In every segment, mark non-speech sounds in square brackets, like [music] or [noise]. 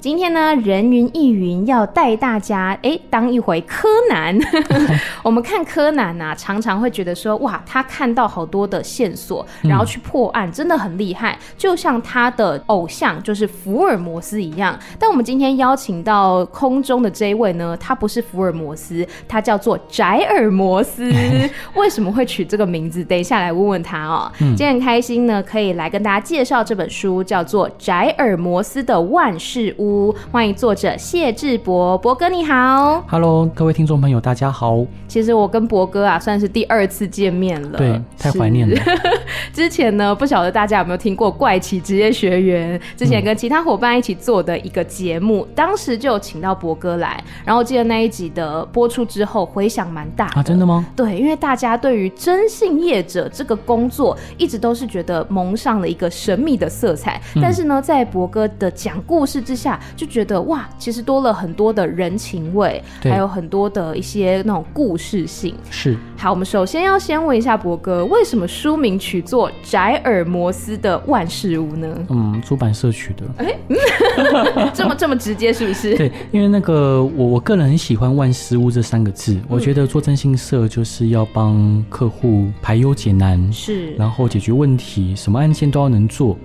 今天呢，人云亦云要带大家哎、欸，当一回柯南。[laughs] 我们看柯南呐、啊，常常会觉得说，哇，他看到好多的线索，然后去破案，真的很厉害，嗯、就像他的偶像就是福尔摩斯一样。但我们今天邀请到空中的这一位呢，他不是福尔摩斯，他叫做宅尔摩斯。[laughs] 为什么会取这个名字？等一下来问问他哦。嗯、今天很开心呢，可以来跟大家介绍这本书，叫做《宅尔摩斯的万事屋》。欢迎作者谢志博，博哥你好，Hello，各位听众朋友，大家好。其实我跟博哥啊，算是第二次见面了，对，太怀念了。[laughs] 之前呢，不晓得大家有没有听过《怪奇职业学员》？之前跟其他伙伴一起做的一个节目，嗯、当时就请到博哥来，然后记得那一集的播出之后，回响蛮大啊，真的吗？对，因为大家对于征信业者这个工作，一直都是觉得蒙上了一个神秘的色彩，嗯、但是呢，在博哥的讲故事之下。就觉得哇，其实多了很多的人情味，对还有很多的一些那种故事性。是。好，我们首先要先问一下博哥，为什么书名取作《宅尔摩斯的万事屋》呢？嗯，出版社取的。[laughs] 哎、欸，[laughs] 这么这么直接是不是？对，因为那个我我个人很喜欢“万事屋”这三个字，嗯、我觉得做征信社就是要帮客户排忧解难，是，然后解决问题，什么案件都要能做。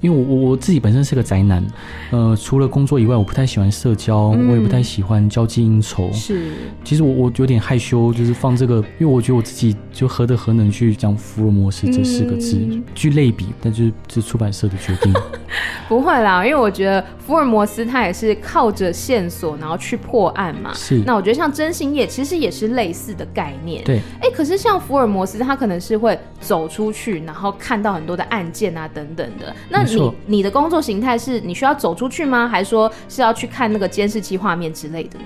因为我我我自己本身是个宅男，呃，除了工作以外，我不太喜欢社交，嗯、我也不太喜欢交际应酬。是，其实我我有点害羞，就是放这个，因为我觉得我自己就何德何能去讲福尔摩斯这四个字，据、嗯、类比，但就是这出版社的决定。[laughs] [laughs] 不会啦，因为我觉得福尔摩斯他也是靠着线索然后去破案嘛。是。那我觉得像征信业其实也是类似的概念。对。哎、欸，可是像福尔摩斯他可能是会走出去，然后看到很多的案件啊等等的。那你你的工作形态是你需要走出去吗？还是说是要去看那个监视器画面之类的呢？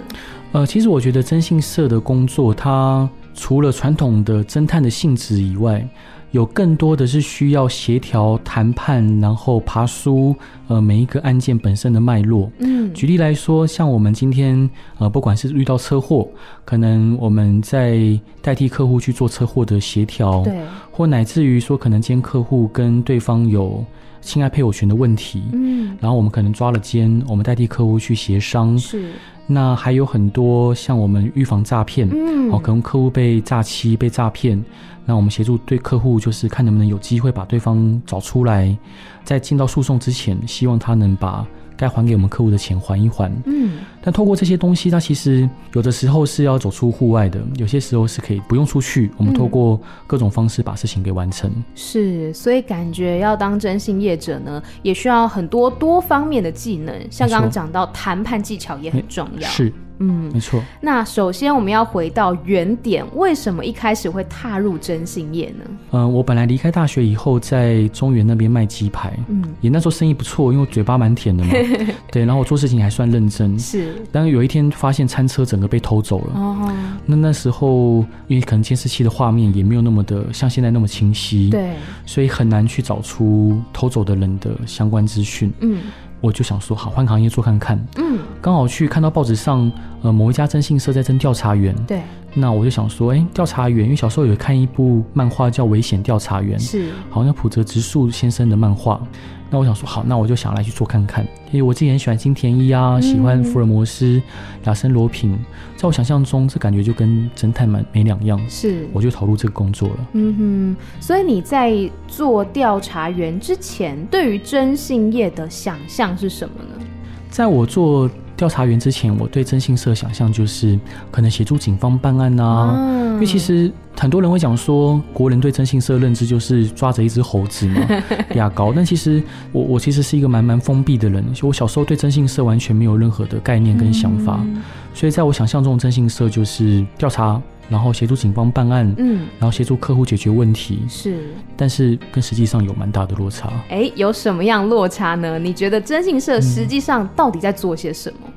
呃，其实我觉得征信社的工作，它除了传统的侦探的性质以外，有更多的是需要协调谈判，然后爬梳呃每一个案件本身的脉络。嗯，举例来说，像我们今天呃不管是遇到车祸，可能我们在代替客户去做车祸的协调，对，或乃至于说可能今天客户跟对方有。侵害配偶权的问题，嗯，然后我们可能抓了奸，我们代替客户去协商，是。那还有很多像我们预防诈骗，嗯，哦，可能客户被诈欺、被诈骗，那我们协助对客户，就是看能不能有机会把对方找出来，在进到诉讼之前，希望他能把。该还给我们客户的钱还一还，嗯，但透过这些东西，它其实有的时候是要走出户外的，有些时候是可以不用出去，我们透过各种方式把事情给完成。嗯、是，所以感觉要当征信业者呢，也需要很多多方面的技能，像刚刚讲到谈判技巧也很重要。是。嗯，没错。那首先我们要回到原点，为什么一开始会踏入征信业呢？嗯、呃，我本来离开大学以后，在中原那边卖鸡排，嗯，也那时候生意不错，因为嘴巴蛮甜的嘛，[laughs] 对，然后我做事情还算认真，是。但是有一天发现餐车整个被偷走了，哦，那那时候因为可能监视器的画面也没有那么的像现在那么清晰，对，所以很难去找出偷走的人的相关资讯，嗯。我就想说，好，换个行业做看看。嗯，刚好去看到报纸上，呃，某一家征信社在征调查员。对，那我就想说，哎、欸，调查员，因为小时候有看一部漫画叫《危险调查员》，是，好像浦泽直树先生的漫画。那我想说，好，那我就想来去做看看，因为我自己很喜欢金田一啊，喜欢福尔摩斯、亚森罗平，在我想象中，这感觉就跟侦探蛮没两样，是，我就投入这个工作了。嗯哼，所以你在做调查员之前，对于征信业的想象是什么呢？在我做调查员之前，我对征信社想象就是可能协助警方办案啊，嗯、因为其实。很多人会讲说，国人对征信社认知就是抓着一只猴子嘛，[laughs] 牙膏。但其实我我其实是一个蛮蛮封闭的人，我小时候对征信社完全没有任何的概念跟想法，嗯、所以在我想象中，征信社就是调查，然后协助警方办案，嗯，然后协助客户解决问题，是。但是跟实际上有蛮大的落差。哎、欸，有什么样落差呢？你觉得征信社实际上到底在做些什么？嗯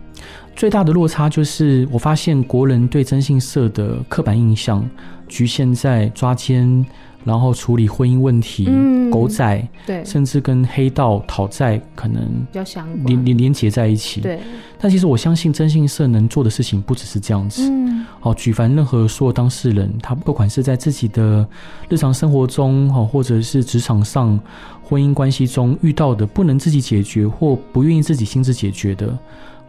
最大的落差就是，我发现国人对征信社的刻板印象局限在抓奸、然后处理婚姻问题、嗯狗仔，对，甚至跟黑道讨债可能连连连结在一起。对，但其实我相信征信社能做的事情不只是这样子。嗯，好，举凡任何所有当事人，他不管是在自己的日常生活中，哈，或者是职场上、婚姻关系中遇到的不能自己解决或不愿意自己亲自解决的。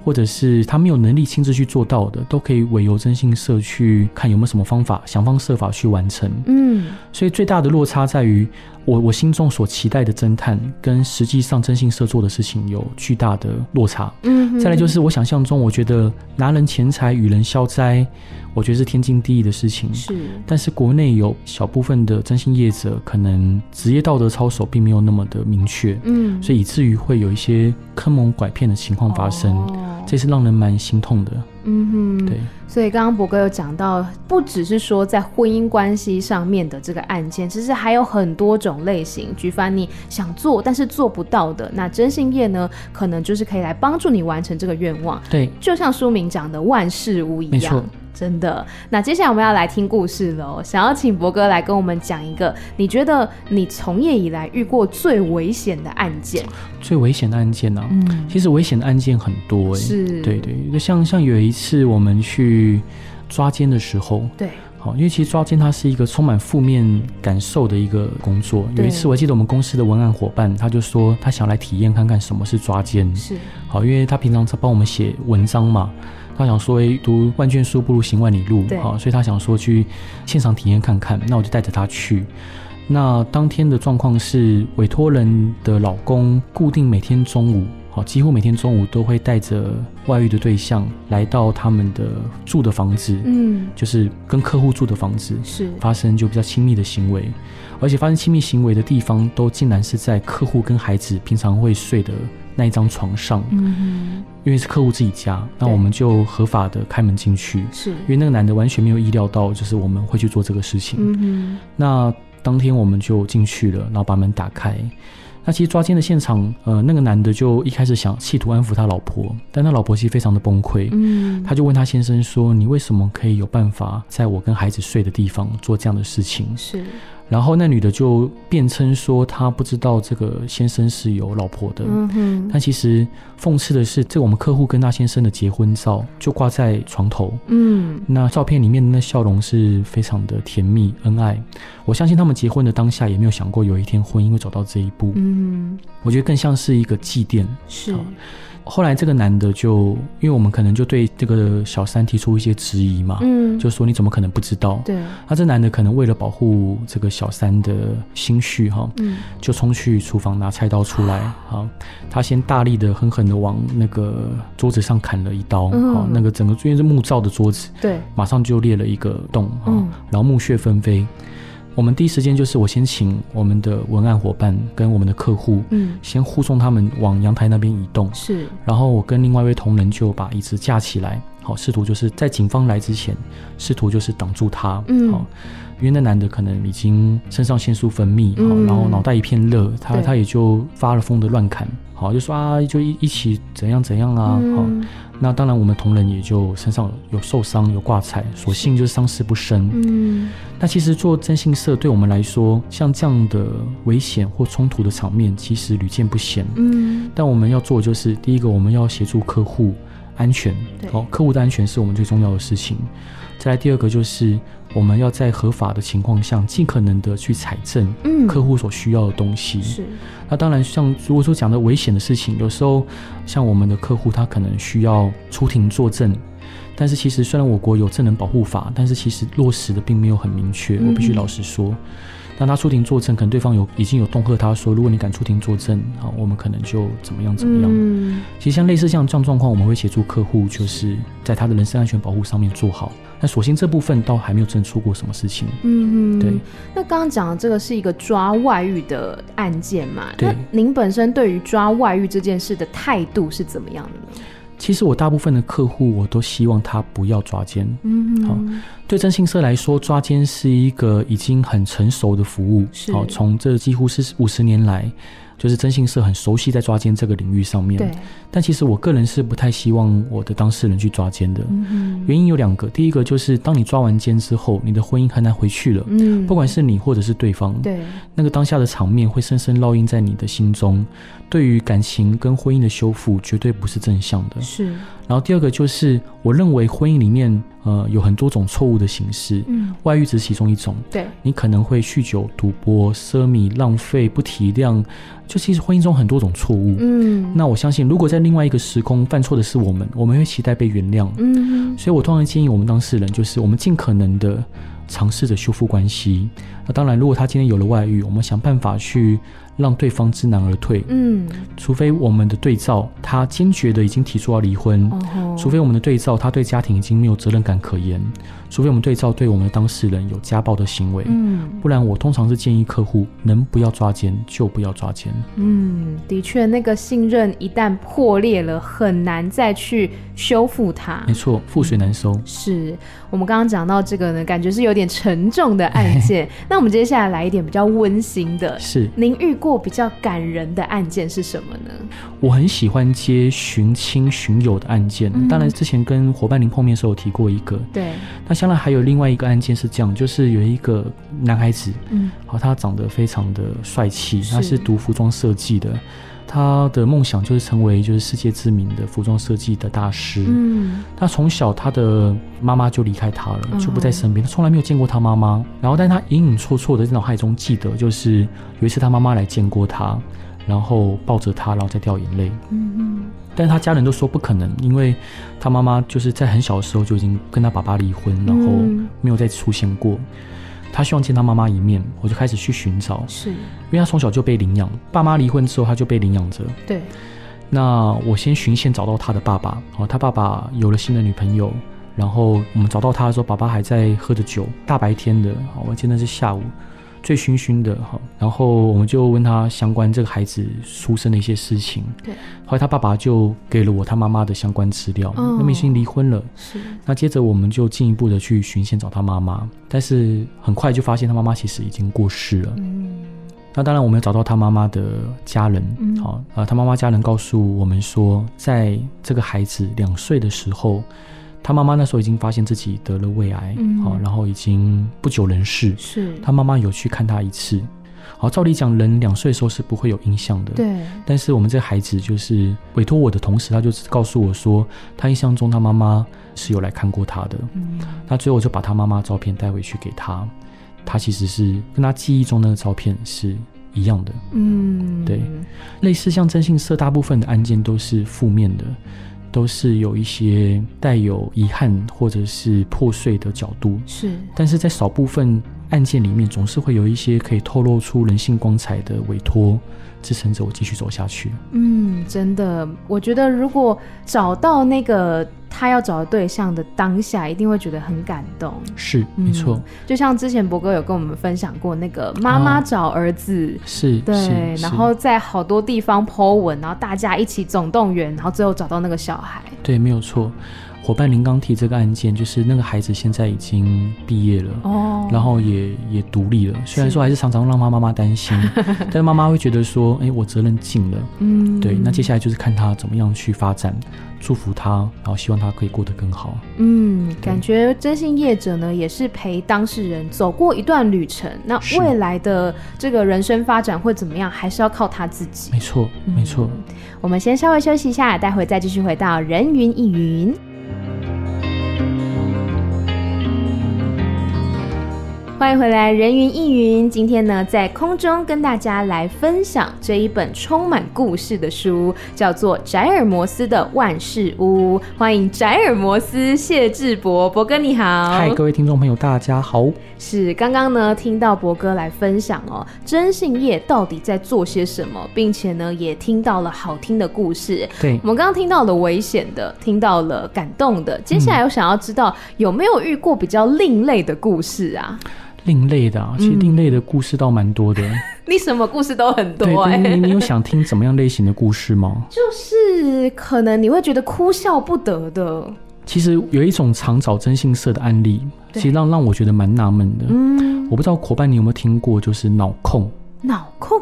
或者是他没有能力亲自去做到的，都可以委由征信社去看有没有什么方法，想方设法去完成。嗯，所以最大的落差在于，我我心中所期待的侦探，跟实际上征信社做的事情有巨大的落差。嗯，再来就是我想象中，我觉得拿人钱财与人消灾，我觉得是天经地义的事情。是，但是国内有小部分的征信业者，可能职业道德操守并没有那么的明确，嗯，所以以至于会有一些坑蒙拐骗的情况发生。哦这是让人蛮心痛的，嗯哼，对。所以刚刚博哥有讲到，不只是说在婚姻关系上面的这个案件，其实还有很多种类型。举凡你想做但是做不到的，那征信业呢，可能就是可以来帮助你完成这个愿望。对，就像书名讲的万事无一样。没错。真的，那接下来我们要来听故事喽。想要请博哥来跟我们讲一个，你觉得你从业以来遇过最危险的案件？最危险的案件呢、啊？嗯，其实危险的案件很多哎、欸。是，对对，就像像有一次我们去抓奸的时候，对，好，因为其实抓奸它是一个充满负面感受的一个工作。有一次我记得我们公司的文案伙伴，他就说他想来体验看看什么是抓奸。是，好，因为他平常在帮我们写文章嘛。他想说，诶，读万卷书不如行万里路，好，所以他想说去现场体验看看。那我就带着他去。那当天的状况是，委托人的老公固定每天中午，好，几乎每天中午都会带着外遇的对象来到他们的住的房子，嗯，就是跟客户住的房子，是发生就比较亲密的行为，而且发生亲密行为的地方都竟然是在客户跟孩子平常会睡的那一张床上，嗯。因为是客户自己家，那我们就合法的开门进去。是，因为那个男的完全没有意料到，就是我们会去做这个事情。嗯哼。那当天我们就进去了，然后把门打开。那其实抓奸的现场，呃，那个男的就一开始想企图安抚他老婆，但他老婆其实非常的崩溃。嗯。他就问他先生说：“你为什么可以有办法在我跟孩子睡的地方做这样的事情？”是。然后那女的就辩称说，她不知道这个先生是有老婆的。嗯哼。但其实讽刺的是，这我们客户跟那先生的结婚照就挂在床头。嗯。那照片里面的那笑容是非常的甜蜜恩爱。我相信他们结婚的当下也没有想过有一天婚姻会走到这一步。嗯。我觉得更像是一个祭奠。是。后来这个男的就，因为我们可能就对这个小三提出一些质疑嘛，嗯，就说你怎么可能不知道？对，那这男的可能为了保护这个小三的心绪哈，嗯，就冲去厨房拿菜刀出来，[sighs] 好，他先大力的狠狠的往那个桌子上砍了一刀，好，那个整个因为是木造的桌子，对，马上就裂了一个洞，嗯，然后木屑纷飞。我们第一时间就是我先请我们的文案伙伴跟我们的客户，嗯，先护送他们往阳台那边移动，是，然后我跟另外一位同仁就把椅子架起来，好，试图就是在警方来之前，试图就是挡住他，嗯，好，因为那男的可能已经肾上腺素分泌，好，然后脑袋一片热，他他也就发了疯的乱砍，好，就说啊，就一一起怎样怎样啊，好。那当然，我们同仁也就身上有受伤、有挂彩，所幸就是伤势不深。嗯，那其实做征信社对我们来说，像这样的危险或冲突的场面，其实屡见不鲜。嗯，但我们要做的就是，第一个，我们要协助客户安全，好，客户的安全是我们最重要的事情。再来第二个就是，我们要在合法的情况下，尽可能的去采证客户所需要的东西。是。那当然，像如果说讲的危险的事情，有时候像我们的客户，他可能需要出庭作证，但是其实虽然我国有证人保护法，但是其实落实的并没有很明确。我必须老实说，当他出庭作证，可能对方有已经有恫吓他说，如果你敢出庭作证，好，我们可能就怎么样怎么样。嗯。其实像类似像这样状况，我们会协助客户，就是在他的人身安全保护上面做好。那所幸这部分倒还没有真出过什么事情。嗯，对。那刚刚讲的这个是一个抓外遇的案件嘛？对。那您本身对于抓外遇这件事的态度是怎么样的呢？其实我大部分的客户，我都希望他不要抓奸。嗯，好，对征信社来说，抓奸是一个已经很成熟的服务。是，好，从这几乎是五十年来。就是征信社很熟悉在抓奸这个领域上面，对。但其实我个人是不太希望我的当事人去抓奸的。嗯。原因有两个，第一个就是当你抓完奸之后，你的婚姻很难回去了。嗯。不管是你或者是对方，对。那个当下的场面会深深烙印在你的心中，对于感情跟婚姻的修复绝对不是正向的。是。然后第二个就是，我认为婚姻里面，呃，有很多种错误的形式，嗯，外遇只是其中一种。对，你可能会酗酒、赌博、奢靡、浪费、不体谅，就其实婚姻中很多种错误。嗯，那我相信，如果在另外一个时空犯错的是我们，我们会期待被原谅。嗯，所以我通常建议我们当事人，就是我们尽可能的尝试着修复关系。那当然，如果他今天有了外遇，我们想办法去。让对方知难而退。嗯，除非我们的对照他坚决的已经提出要离婚，哦，除非我们的对照他对家庭已经没有责任感可言，除非我们对照对我们的当事人有家暴的行为。嗯，不然我通常是建议客户能不要抓奸就不要抓奸。嗯，的确，那个信任一旦破裂了，很难再去修复它。没错，覆水难收。嗯，是我们刚刚讲到这个呢，感觉是有点沉重的案件。[laughs] 那我们接下来来一点比较温馨的。是，您遇过过比较感人的案件是什么呢？我很喜欢接寻亲寻友的案件，嗯、当然之前跟伙伴您碰面的时候有提过一个。对，那将来还有另外一个案件是这样，就是有一个男孩子，嗯，好，他长得非常的帅气，他是读服装设计的。他的梦想就是成为就是世界知名的服装设计的大师。嗯，他从小他的妈妈就离开他了，就不在身边，他从来没有见过他妈妈。然后，但他隐隐绰绰的在脑海中记得，就是有一次他妈妈来见过他，然后抱着他，然后再掉眼泪。嗯嗯，但是他家人都说不可能，因为他妈妈就是在很小的时候就已经跟他爸爸离婚，然后没有再出现过。他希望见他妈妈一面，我就开始去寻找。是，因为他从小就被领养，爸妈离婚之后他就被领养着。对，那我先循线找到他的爸爸。哦，他爸爸有了新的女朋友，然后我们找到他的时候，爸爸还在喝着酒，大白天的。我记得是下午。醉醺醺的哈，然后我们就问他相关这个孩子出生的一些事情。对，后来他爸爸就给了我他妈妈的相关资料。嗯，那么已经离婚了。是。那接着我们就进一步的去寻线找他妈妈，但是很快就发现他妈妈其实已经过世了。嗯。那当然我们要找到他妈妈的家人。嗯。好，啊，他妈妈家人告诉我们说，在这个孩子两岁的时候。他妈妈那时候已经发现自己得了胃癌，嗯，好，然后已经不久人世。是，他妈妈有去看他一次。好，照理讲，人两岁的时候是不会有印象的。对。但是我们这孩子就是委托我的同时，他就告诉我说，他印象中他妈妈是有来看过他的。嗯。那最后我就把他妈妈照片带回去给他，他其实是跟他记忆中那个照片是一样的。嗯。对。类似像征信社，大部分的案件都是负面的。都是有一些带有遗憾或者是破碎的角度，是，但是在少部分案件里面，总是会有一些可以透露出人性光彩的委托，支撑着我继续走下去。嗯，真的，我觉得如果找到那个。他要找的对象的当下，一定会觉得很感动。是，没错、嗯。就像之前博哥有跟我们分享过，那个妈妈找儿子，哦、是，对，然后在好多地方 po 文，然后大家一起总动员，然后最后找到那个小孩。对，没有错。伙伴，您刚提这个案件，就是那个孩子现在已经毕业了，哦，然后也也独立了。虽然说还是常常让妈妈妈担心，[laughs] 但是妈妈会觉得说，哎，我责任尽了，嗯，对。那接下来就是看他怎么样去发展，祝福他，然后希望他可以过得更好。嗯，感觉征信业者呢，也是陪当事人走过一段旅程。那未来的这个人生发展会怎么样，还是要靠他自己。没错，没错。嗯，我们先稍微休息一下，待会再继续回到人云亦云。欢迎回来，人云亦云。今天呢，在空中跟大家来分享这一本充满故事的书，叫做《宅尔摩斯的万事屋》。欢迎宅尔摩斯谢志博，博哥你好。嗨，各位听众朋友，大家好。是刚刚呢，听到博哥来分享哦，征信业到底在做些什么，并且呢，也听到了好听的故事。对，我们刚刚听到了危险的，听到了感动的，接下来我想要知道、嗯、有没有遇过比较另类的故事啊？另类的，啊，其实另类的故事倒蛮多的。嗯、[laughs] 你什么故事都很多哎、欸。你你有想听怎么样类型的故事吗？[laughs] 就是可能你会觉得哭笑不得的。其实有一种常找征信社的案例，其实让让我觉得蛮纳闷的。嗯，我不知道伙伴你有没有听过，就是脑控。脑控？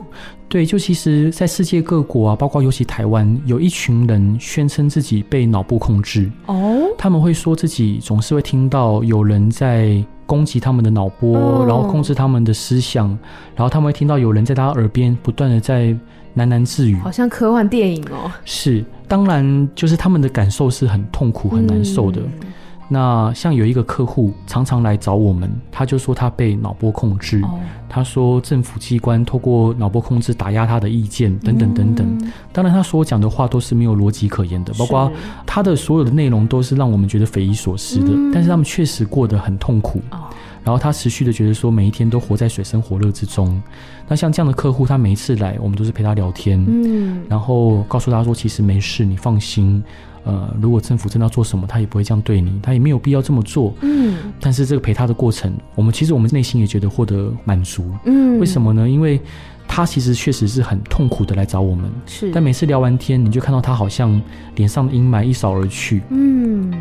对，就其实，在世界各国啊，包括尤其台湾，有一群人宣称自己被脑部控制。哦，他们会说自己总是会听到有人在攻击他们的脑波，哦，然后控制他们的思想，然后他们会听到有人在他耳边不断的在喃喃自语，好像科幻电影哦。是。当然，就是他们的感受是很痛苦、很难受的。嗯、那像有一个客户常常来找我们，他就说他被脑波控制。哦、他说政府机关透过脑波控制打压他的意见，等等等等。嗯、当然，他所讲的话都是没有逻辑可言的，包括他的所有的内容都是让我们觉得匪夷所思的。嗯、但是他们确实过得很痛苦。哦然后他持续的觉得说，每一天都活在水深火热之中。那像这样的客户，他每一次来，我们都是陪他聊天，嗯，然后告诉他说，其实没事，你放心。呃，如果政府真的要做什么，他也不会这样对你，他也没有必要这么做。嗯。但是这个陪他的过程，我们其实我们内心也觉得获得满足。嗯。为什么呢？因为他其实确实是很痛苦的来找我们。是。但每次聊完天，你就看到他好像脸上的阴霾一扫而去。嗯。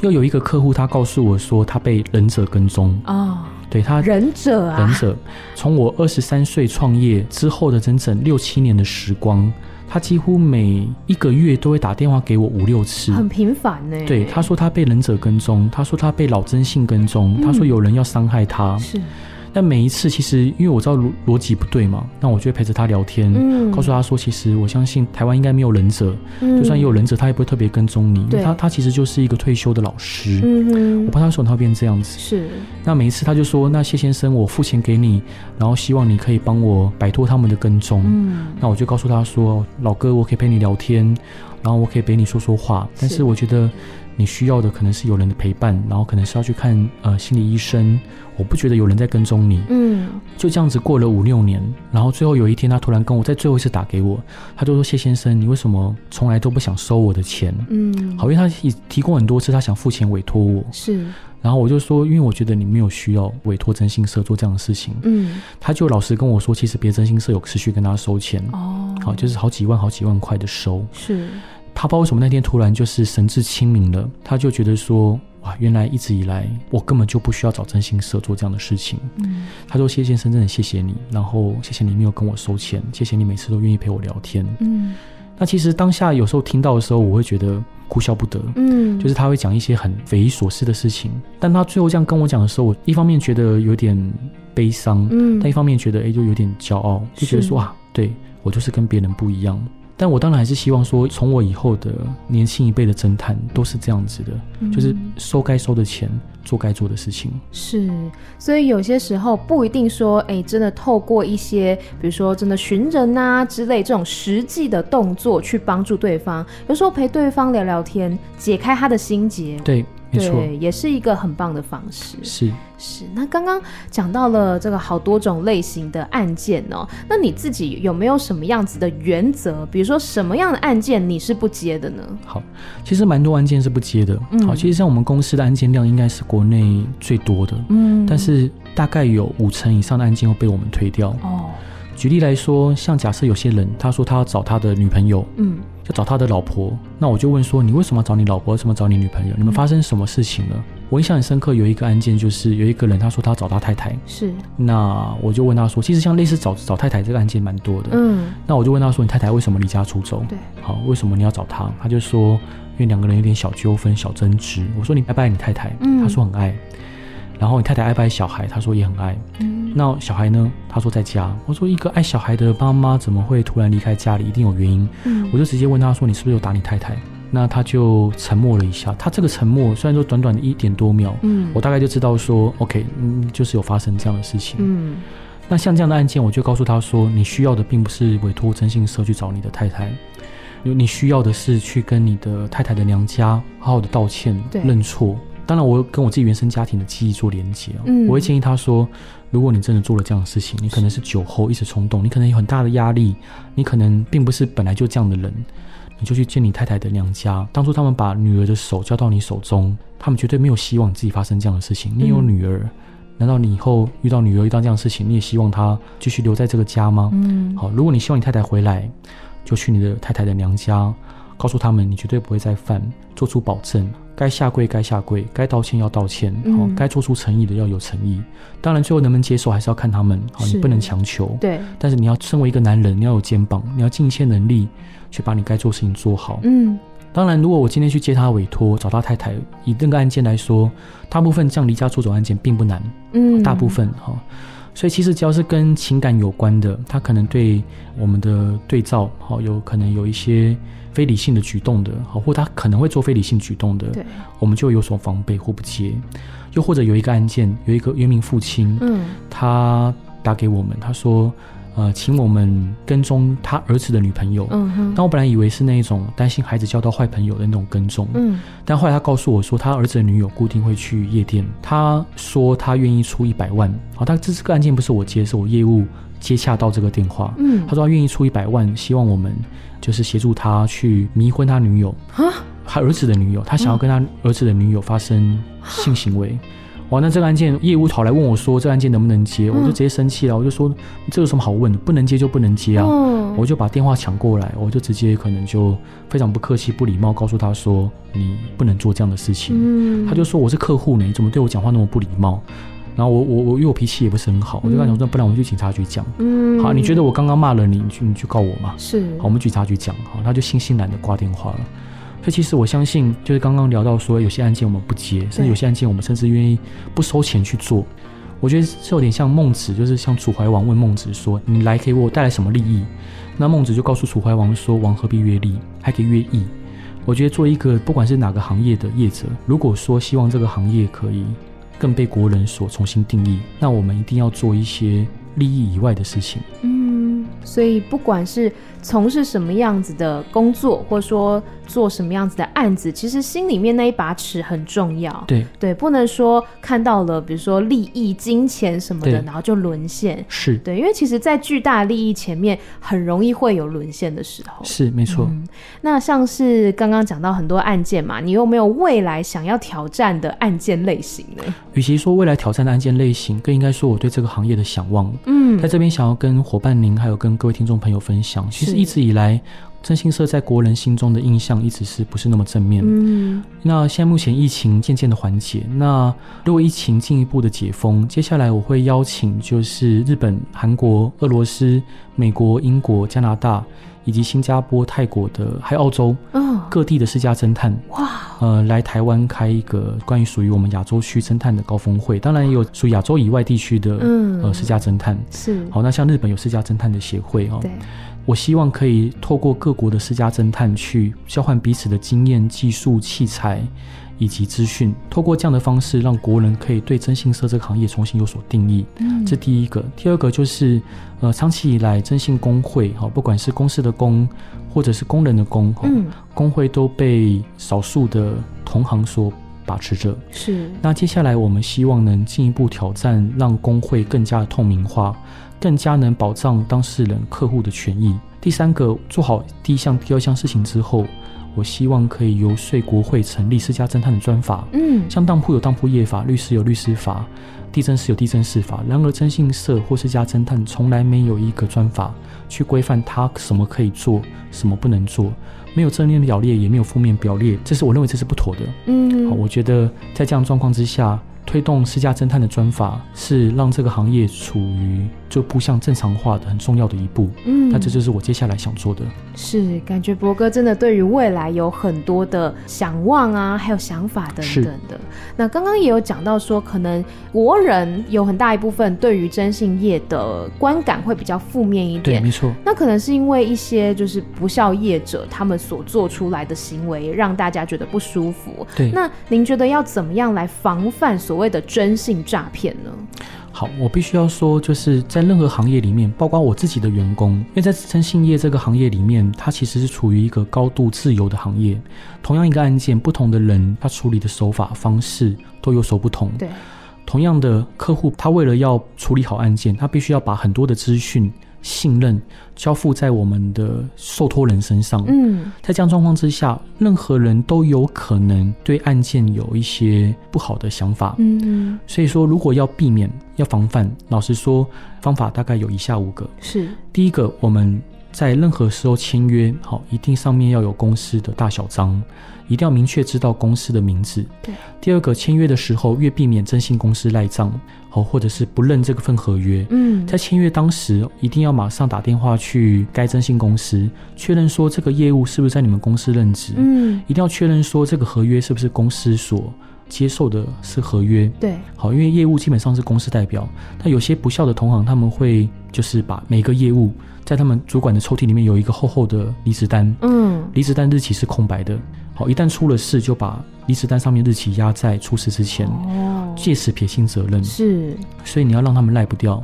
又有一个客户，他告诉我说，他被忍者跟踪哦，对他忍者啊，忍者从我二十三岁创业之后的整整六七年的时光，他几乎每一个月都会打电话给我五六次，很频繁呢。对，他说他被忍者跟踪，他说他被老征信跟踪，嗯、他说有人要伤害他。是。但每一次，其实因为我知道逻逻辑不对嘛，那我就会陪着他聊天，嗯、告诉他说，其实我相信台湾应该没有忍者，嗯、就算也有忍者，他也不会特别跟踪你，因为他他其实就是一个退休的老师，嗯、我怕他说他会变这样子。是。那每一次他就说，那谢先生，我付钱给你，然后希望你可以帮我摆脱他们的跟踪。嗯。那我就告诉他说，老哥，我可以陪你聊天，然后我可以陪你说说话，但是我觉得。你需要的可能是有人的陪伴，然后可能是要去看呃心理医生。我不觉得有人在跟踪你。嗯，就这样子过了五六年，然后最后有一天，他突然跟我在最后一次打给我，他就说：“谢先生，你为什么从来都不想收我的钱？”嗯，好，因为他已提供很多次，他想付钱委托我。是，然后我就说：“因为我觉得你没有需要委托征信社做这样的事情。”嗯，他就老实跟我说：“其实别征信社有持续跟他收钱。”哦，好，就是好几万、好几万块的收。是。他不知道为什么那天突然就是神志清明了，他就觉得说，哇，原来一直以来我根本就不需要找真心社做这样的事情。嗯，他说谢先生真的谢谢你，然后谢谢你没有跟我收钱，谢谢你每次都愿意陪我聊天。嗯，那其实当下有时候听到的时候，我会觉得哭笑不得。嗯，就是他会讲一些很匪夷所思的事情，但他最后这样跟我讲的时候，我一方面觉得有点悲伤，嗯，但一方面觉得哎，就有点骄傲，就觉得说啊，对，我就是跟别人不一样。但我当然还是希望说，从我以后的年轻一辈的侦探都是这样子的，嗯、就是收该收的钱，做该做的事情。是，所以有些时候不一定说，哎、欸，真的透过一些，比如说真的寻人啊之类这种实际的动作去帮助对方，有时候陪对方聊聊天，解开他的心结。对。对，也是一个很棒的方式。是是，那刚刚讲到了这个好多种类型的案件哦，那你自己有没有什么样子的原则？比如说什么样的案件你是不接的呢？好，其实蛮多案件是不接的。嗯，好，其实像我们公司的案件量应该是国内最多的。嗯，但是大概有五成以上的案件会被我们推掉。哦。举例来说，像假设有些人他说他要找他的女朋友，嗯，要找他的老婆，那我就问说，你为什么要找你老婆？为什么找你女朋友？你们发生什么事情了？嗯、我印象很深刻，有一个案件就是有一个人他说他要找他太太，是，那我就问他说，其实像类似找找太太这个案件蛮多的，嗯，那我就问他说，你太太为什么离家出走？对，好，为什么你要找他？他就说，因为两个人有点小纠纷、小争执。我说你爱不爱你太太？嗯，他说很爱。然后你太太爱不爱小孩？他说也很爱。嗯，那小孩呢？他说在家。我说一个爱小孩的妈妈怎么会突然离开家里？一定有原因。嗯，我就直接问他说：“你是不是有打你太太？”那他就沉默了一下。他这个沉默虽然说短短的一点多秒，嗯，我大概就知道说，OK，嗯，就是有发生这样的事情。嗯，那像这样的案件，我就告诉他说：“你需要的并不是委托征信社去找你的太太，你需要的是去跟你的太太的娘家好好的道歉、对认错。”当然，我跟我自己原生家庭的记忆做连接，嗯，我会建议他说，如果你真的做了这样的事情，你可能是酒后一时冲动，你可能有很大的压力，你可能并不是本来就这样的人，你就去见你太太的娘家。当初他们把女儿的手交到你手中，他们绝对没有希望自己发生这样的事情。你有女儿，难道你以后遇到女儿遇到这样的事情，你也希望她继续留在这个家吗？嗯，好，如果你希望你太太回来，就去你的太太的娘家，告诉他们你绝对不会再犯，做出保证，该下跪该下跪，该道歉要道歉，好，该做出诚意的要有诚意。当然，最后能不能接受还是要看他们，好，你不能强求。对，但是你要身为一个男人，你要有肩膀，你要尽一切能力去把你该做的事情做好。嗯。当然，如果我今天去接他委托，找他太太，以那个案件来说，大部分这样离家出走案件并不难，嗯，大部分哈，所以其实只要是跟情感有关的，他可能对我们的对照，好，有可能有一些非理性的举动的，好，或他可能会做非理性举动的，对，我们就有所防备或不接，又或者有一个案件，有一个有一名父亲，嗯，他打给我们，他说。呃，请我们跟踪他儿子的女朋友。嗯哼。但我本来以为是那一种担心孩子交到坏朋友的那种跟踪。嗯。但后来他告诉我说，他儿子的女友固定会去夜店。他说他愿意出一百万。好，他这这个案件不是我接，是我业务接洽到这个电话。嗯。他说他愿意出一百万，希望我们就是协助他去迷昏他女友。啊。他儿子的女友，他想要跟他儿子的女友发生性行为。哇，那这个案件业务跑来问我说，这个案件能不能接？嗯、我就直接生气了，我就说这有什么好问的？不能接就不能接啊！嗯、我就把电话抢过来，我就直接可能就非常不客气、不礼貌，告诉他说你不能做这样的事情。嗯、他就说我是客户呢，你怎么对我讲话那么不礼貌？然后我我我因为我脾气也不是很好，嗯、我就跟他讲说，不然我们去警察局讲。嗯，好，你觉得我刚刚骂了你，你去你去告我嘛？是，好，我们警察局讲。好，他就悻悻然的挂电话了。所以其实我相信，就是刚刚聊到说，有些案件我们不接，甚至有些案件我们甚至愿意不收钱去做。我觉得是有点像孟子，就是像楚怀王问孟子说：“你来给我带来什么利益？”那孟子就告诉楚怀王说：“王何必曰利，还可以曰义。”我觉得做一个不管是哪个行业的业者，如果说希望这个行业可以更被国人所重新定义，那我们一定要做一些利益以外的事情。嗯，所以不管是。从事什么样子的工作，或者说做什么样子的案子，其实心里面那一把尺很重要。对对，不能说看到了，比如说利益、金钱什么的，然后就沦陷。是对，因为其实，在巨大利益前面，很容易会有沦陷的时候。是没错、嗯。那像是刚刚讲到很多案件嘛，你有没有未来想要挑战的案件类型呢？与其说未来挑战的案件类型，更应该说我对这个行业的想望。嗯，在这边想要跟伙伴您，还有跟各位听众朋友分享，其实。一直以来，征信社在国人心中的印象一直是不是那么正面？嗯，那现在目前疫情渐渐的缓解，那如果疫情进一步的解封，接下来我会邀请就是日本、韩国、俄罗斯、美国、英国、加拿大以及新加坡、泰国的，还有澳洲，嗯，各地的私家侦探，哇，呃，来台湾开一个关于属于我们亚洲区侦探的高峰会，当然也有属于亚洲以外地区的，嗯，呃，私家侦探是。好，那像日本有私家侦探的协会哦，对。我希望可以透过各国的私家侦探去交换彼此的经验、技术、器材以及资讯，透过这样的方式，让国人可以对征信社这个行业重新有所定义。嗯，这第一个。第二个就是，呃，长期以来征信工会哈，不管是公司的工，或者是工人的工，嗯，工会都被少数的同行所把持着。是。那接下来我们希望能进一步挑战，让工会更加的透明化。更加能保障当事人、客户的权益。第三个，做好第一项、第二项事情之后，我希望可以游说国会成立私家侦探的专法。嗯，像当铺有当铺业法，律师有律师法，地政士有地政士法。然而，征信社或私家侦探从来没有一个专法去规范他什么可以做，什么不能做，没有正面表列，也没有负面表列，这是我认为这是不妥的。嗯，好，我觉得在这样状况之下。推动私家侦探的专法，是让这个行业处于就步向正常化的很重要的一步。嗯，那这就是我接下来想做的。是，感觉博哥真的对于未来有很多的想望啊，还有想法等等的。是那刚刚也有讲到说，可能国人有很大一部分对于征信业的观感会比较负面一点。对，没错。那可能是因为一些就是不孝业者他们所做出来的行为，让大家觉得不舒服。对。那您觉得要怎么样来防范所谓的征信诈骗呢？好，我必须要说，就是在任何行业里面，包括我自己的员工，因为在征信业这个行业里面，它其实是处于一个高度自由的行业。同样一个案件，不同的人他处理的手法方式都有所不同。对，同样的客户，他为了要处理好案件，他必须要把很多的资讯信任交付在我们的受托人身上。嗯，在这样状况之下，任何人都有可能对案件有一些不好的想法。嗯，所以说，如果要避免、要防范，老实说，方法大概有以下五个。是，第一个，我们在任何时候签约，好，一定上面要有公司的大小章。一定要明确知道公司的名字。对。第二个，签约的时候越避免征信公司赖账，好，或者是不认这个份合约。嗯，在签约当时，一定要马上打电话去该征信公司，确认说这个业务是不是在你们公司任职。嗯，一定要确认说这个合约是不是公司所接受的是合约。对。好，因为业务基本上是公司代表，但有些不孝的同行他们会就是把每个业务在他们主管的抽屉里面有一个厚厚的离职单。嗯，离职单日期是空白的。好，一旦出了事，就把离职单上面日期压在出事之前，哦，届时撇清责任。是，所以你要让他们赖不掉。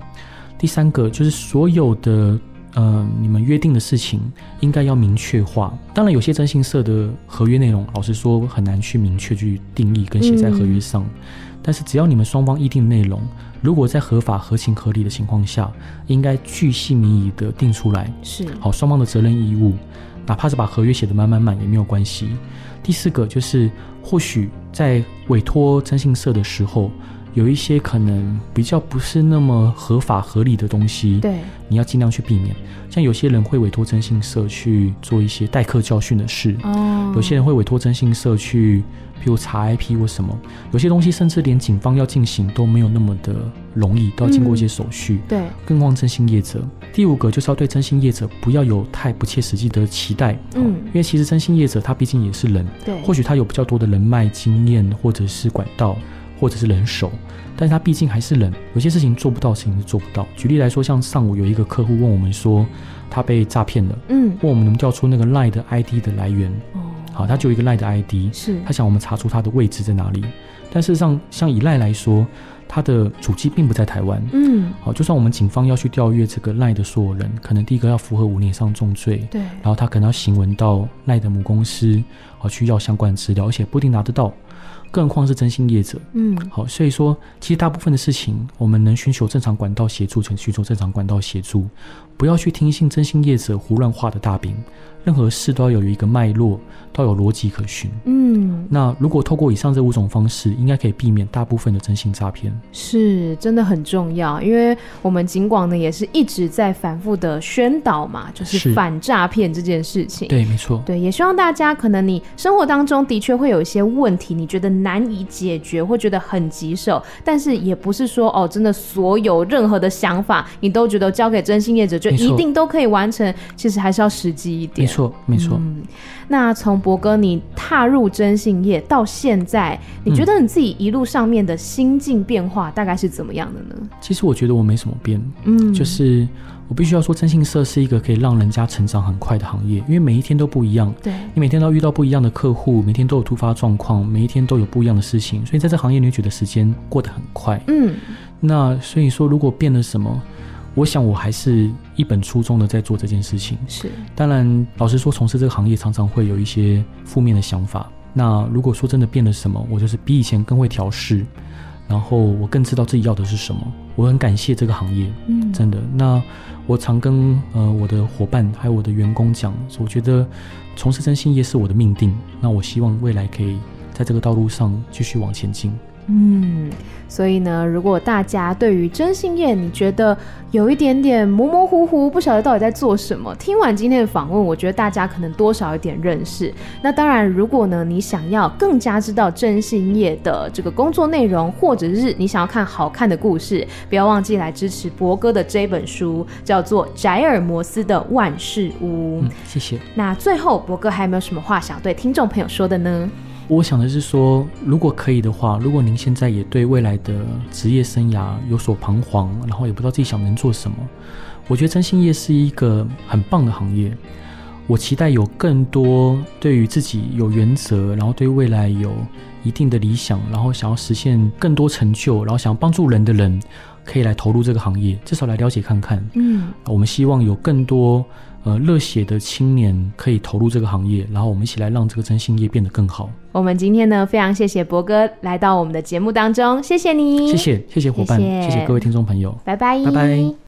第三个就是所有的呃，你们约定的事情应该要明确化。当然，有些征信社的合约内容，老实说很难去明确去定义跟写在合约上。嗯、但是只要你们双方议定的内容，如果在合法、合情、合理的情况下，应该具细靡遗的定出来。是，好，双方的责任义务。哪怕是把合约写的满满满也没有关系。第四个就是，或许在委托征信社的时候，有一些可能比较不是那么合法合理的东西，对，你要尽量去避免。像有些人会委托征信社去做一些代课教训的事，哦，有些人会委托征信社去。譬如查 IP 或什么，有些东西甚至连警方要进行都没有那么的容易，都要经过一些手续。嗯、对，更何况征信业者。第五个就是要对征信业者不要有太不切实际的期待。嗯，因为其实征信业者他毕竟也是人，对，或许他有比较多的人脉经验，或者是管道，或者是人手，但是他毕竟还是人，有些事情做不到，事情是做不到。举例来说，像上午有一个客户问我们说，他被诈骗了，嗯，问我们能调出那个 LINE 的 ID 的来源。哦好，他就有一个赖的 ID，是他想我们查出他的位置在哪里。但事实上，像以赖来说，他的主机并不在台湾。嗯，好，就算我们警方要去调阅这个赖的所有人，可能第一个要符合五年以上重罪，对，然后他可能要行文到赖的母公司，好去要相关资料，而且不一定拿得到。更何况是征信业者，嗯，好，所以说其实大部分的事情，我们能寻求正常管道协助，请寻求正常管道协助，不要去听信征信业者胡乱画的大饼。任何事都要有一个脉络，都要有逻辑可循。嗯，那如果透过以上这五种方式，应该可以避免大部分的征信诈骗。是，真的很重要，因为我们尽管呢也是一直在反复的宣导嘛，就是反诈骗这件事情。对，没错。对，也希望大家可能你生活当中的确会有一些问题，你觉得难以解决，或觉得很棘手，但是也不是说哦，真的所有任何的想法你都觉得交给征信业者就一定都可以完成，其实还是要实际一点。没错，没错。嗯，那从博哥你踏入征信业到现在，你觉得你自己一路上面的心境变化大概是怎么样的呢？其实我觉得我没什么变，嗯，就是我必须要说，征信社是一个可以让人家成长很快的行业，因为每一天都不一样。对，你每天都要遇到不一样的客户，每天都有突发状况，每一天都有不一样的事情，所以在这行业你会觉得时间过得很快。嗯，那所以说，如果变了什么？我想我还是一本初衷的在做这件事情。是，当然，老实说，从事这个行业常常会有一些负面的想法。那如果说真的变了什么，我就是比以前更会调试，然后我更知道自己要的是什么。我很感谢这个行业，嗯，真的。那我常跟呃我的伙伴还有我的员工讲，我觉得从事征信业是我的命定。那我希望未来可以在这个道路上继续往前进。嗯，所以呢，如果大家对于征信业你觉得有一点点模模糊糊，不晓得到底在做什么，听完今天的访问，我觉得大家可能多少有点认识。那当然，如果呢你想要更加知道征信业的这个工作内容，或者是你想要看好看的故事，不要忘记来支持博哥的这本书，叫做《宅尔摩斯的万事屋》。嗯，谢谢。那最后，博哥还有没有什么话想对听众朋友说的呢？我想的是说，如果可以的话，如果您现在也对未来的职业生涯有所彷徨，然后也不知道自己想能做什么，我觉得征信业是一个很棒的行业。我期待有更多对于自己有原则，然后对未来有一定的理想，然后想要实现更多成就，然后想要帮助人的人，可以来投入这个行业，至少来了解看看。嗯，我们希望有更多。呃，热血的青年可以投入这个行业，然后我们一起来让这个征信业变得更好。我们今天呢，非常谢谢博哥来到我们的节目当中，谢谢你，谢谢谢谢伙伴，谢谢，各位听众朋友，拜拜，拜拜。